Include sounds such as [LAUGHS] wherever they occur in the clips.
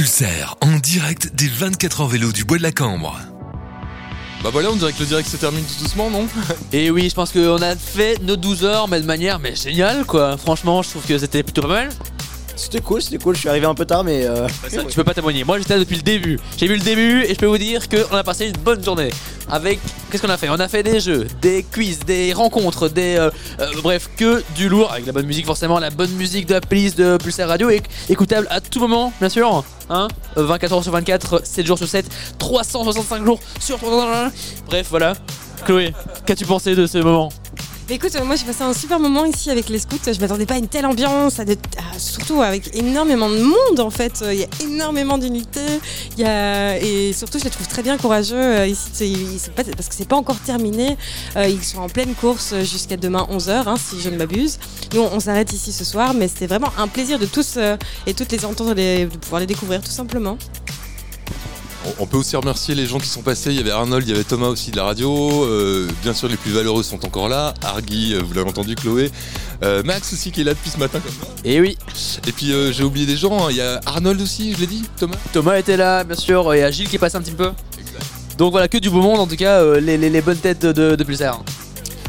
Pulsaire, en direct des 24 heures vélo du Bois de la Cambre. Bah voilà, on dirait que le direct se termine tout doucement, non? [LAUGHS] Et oui, je pense qu'on a fait nos 12 heures, mais de manière mais géniale quoi. Franchement, je trouve que c'était plutôt pas mal. C'était cool, c'était cool. Je suis arrivé un peu tard, mais. Euh... Ça, tu peux pas témoigner. Moi, j'étais là depuis le début. J'ai vu le début et je peux vous dire qu'on a passé une bonne journée. Avec. Qu'est-ce qu'on a fait? On a fait des jeux, des quiz, des rencontres, des. euh, euh, bref, que du lourd. Avec la bonne musique, forcément. La bonne musique de la playlist de Pulsar Radio. éc- écoutable à tout moment, bien sûr. Hein? Euh, 24 heures sur 24, 7 jours sur 7, 365 jours sur 365. Bref, voilà. Chloé, qu'as-tu pensé de ce moment? Écoute, euh, moi j'ai passé un super moment ici avec les scouts. Je m'attendais pas à une telle ambiance, surtout avec énormément de monde en fait. Euh, Il y a énormément d'unités. Et surtout je les trouve très bien courageux euh, ici. parce que c'est pas encore terminé. Ils sont en pleine course jusqu'à demain 11h si je ne m'abuse. Nous on, s'arrête ici ce soir, mais c'était vraiment un plaisir de tous et toutes les entendre, de pouvoir les découvrir tout simplement. On- peut aussi remercier les gens qui sont passés. Il y avait Arnold, il y avait Thomas aussi de la radio. Euh, bien sûr, les plus valeureux sont encore là. Argy, euh, vous l'avez entendu, Chloé. Euh, Max aussi qui est là depuis ce matin comme. Et oui, Et puis euh, j'ai oublié des gens. hein. Il y a Arnold aussi, je l'ai dit, Thomas. Thomas était là, bien sûr, et Agile qui est passé un petit peu. Donc voilà, que du beau monde, en tout cas, les, les- les bonnes têtes de, de, de Pulsar.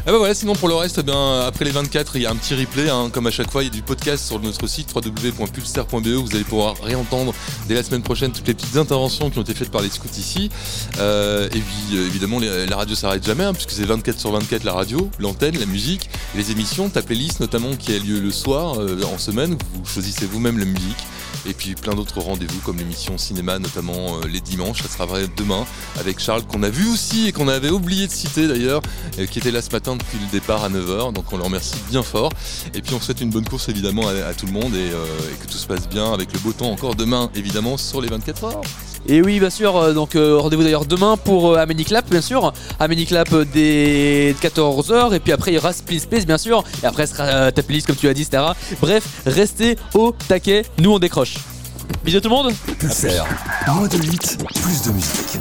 Ah bah voilà, sinon pour le reste, eh bien, après les 24, il y a un petit replay, hein, comme à chaque fois, il y a du podcast sur notre site www.pulsar.be, vous allez pouvoir réentendre dès la semaine prochaine toutes les petites interventions qui ont été faites par les scouts ici. Euh, et puis euh, évidemment, la radio s'arrête jamais, hein, puisque c'est 24 sur 24 la radio, l'antenne, la musique, les émissions, ta playlist notamment qui a lieu le soir, euh, en semaine, vous choisissez vous-même la musique. Et puis plein d'autres rendez-vous comme l'émission cinéma, notamment euh, les dimanches. Ça sera vrai demain avec Charles qu'on a vu aussi et qu'on avait oublié de citer d'ailleurs, euh, qui était là ce matin depuis le départ à 9h. Donc on le remercie bien fort. Et puis on souhaite une bonne course évidemment à, à tout le monde et, euh, et que tout se passe bien avec le beau temps encore demain évidemment sur les 24 heures. Et oui, bien sûr, euh, donc euh, rendez-vous d'ailleurs demain pour euh, Amélie Clap, bien sûr. Amélie Clap dès 14h, et puis après il y aura Split Space, bien sûr. Et après ce sera euh, ta playlist, comme tu as dit, etc. Bref, restez au taquet, nous on décroche. Bisous tout le monde moins de 8, plus de musique.